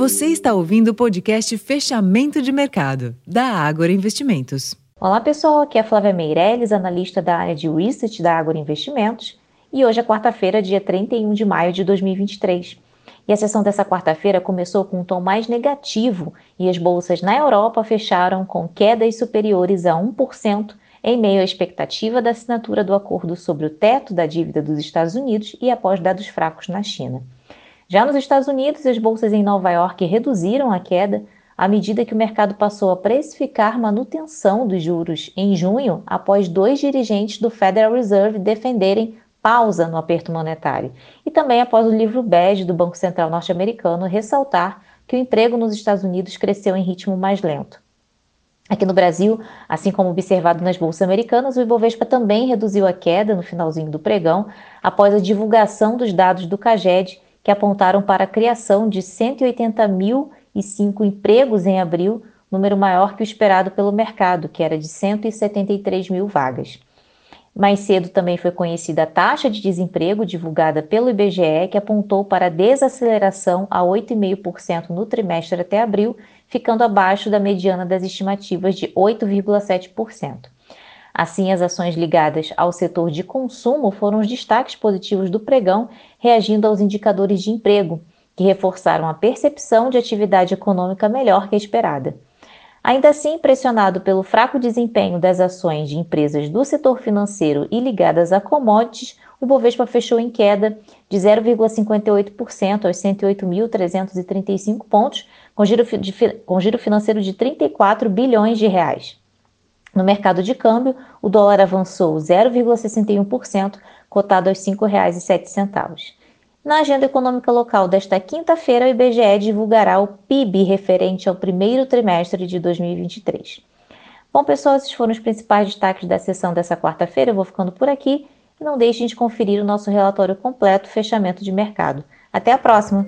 Você está ouvindo o podcast Fechamento de Mercado, da Ágora Investimentos. Olá pessoal, aqui é a Flávia Meirelles, analista da área de Research da Ágora Investimentos, e hoje é quarta-feira, dia 31 de maio de 2023. E a sessão dessa quarta-feira começou com um tom mais negativo e as bolsas na Europa fecharam com quedas superiores a 1% em meio à expectativa da assinatura do acordo sobre o teto da dívida dos Estados Unidos e após dados fracos na China. Já nos Estados Unidos, as bolsas em Nova York reduziram a queda à medida que o mercado passou a precificar manutenção dos juros em junho, após dois dirigentes do Federal Reserve defenderem pausa no aperto monetário, e também após o livro bege do Banco Central norte-americano ressaltar que o emprego nos Estados Unidos cresceu em ritmo mais lento. Aqui no Brasil, assim como observado nas bolsas americanas, o Ibovespa também reduziu a queda no finalzinho do pregão após a divulgação dos dados do CAGED, que apontaram para a criação de 180.005 empregos em abril, número maior que o esperado pelo mercado, que era de 173 mil vagas. Mais cedo também foi conhecida a taxa de desemprego divulgada pelo IBGE, que apontou para desaceleração a 8,5% no trimestre até abril, ficando abaixo da mediana das estimativas de 8,7%. Assim, as ações ligadas ao setor de consumo foram os destaques positivos do pregão, reagindo aos indicadores de emprego, que reforçaram a percepção de atividade econômica melhor que a esperada. Ainda assim, pressionado pelo fraco desempenho das ações de empresas do setor financeiro e ligadas a commodities, o Bovespa fechou em queda de 0,58% aos 108.335 pontos, com giro, de, com giro financeiro de 34 bilhões de reais. No mercado de câmbio, o dólar avançou 0,61%, cotado aos R$ 5,07. Na agenda econômica local desta quinta-feira, o IBGE divulgará o PIB referente ao primeiro trimestre de 2023. Bom, pessoal, esses foram os principais destaques da sessão dessa quarta-feira. Eu vou ficando por aqui não deixem de conferir o nosso relatório completo fechamento de mercado. Até a próxima!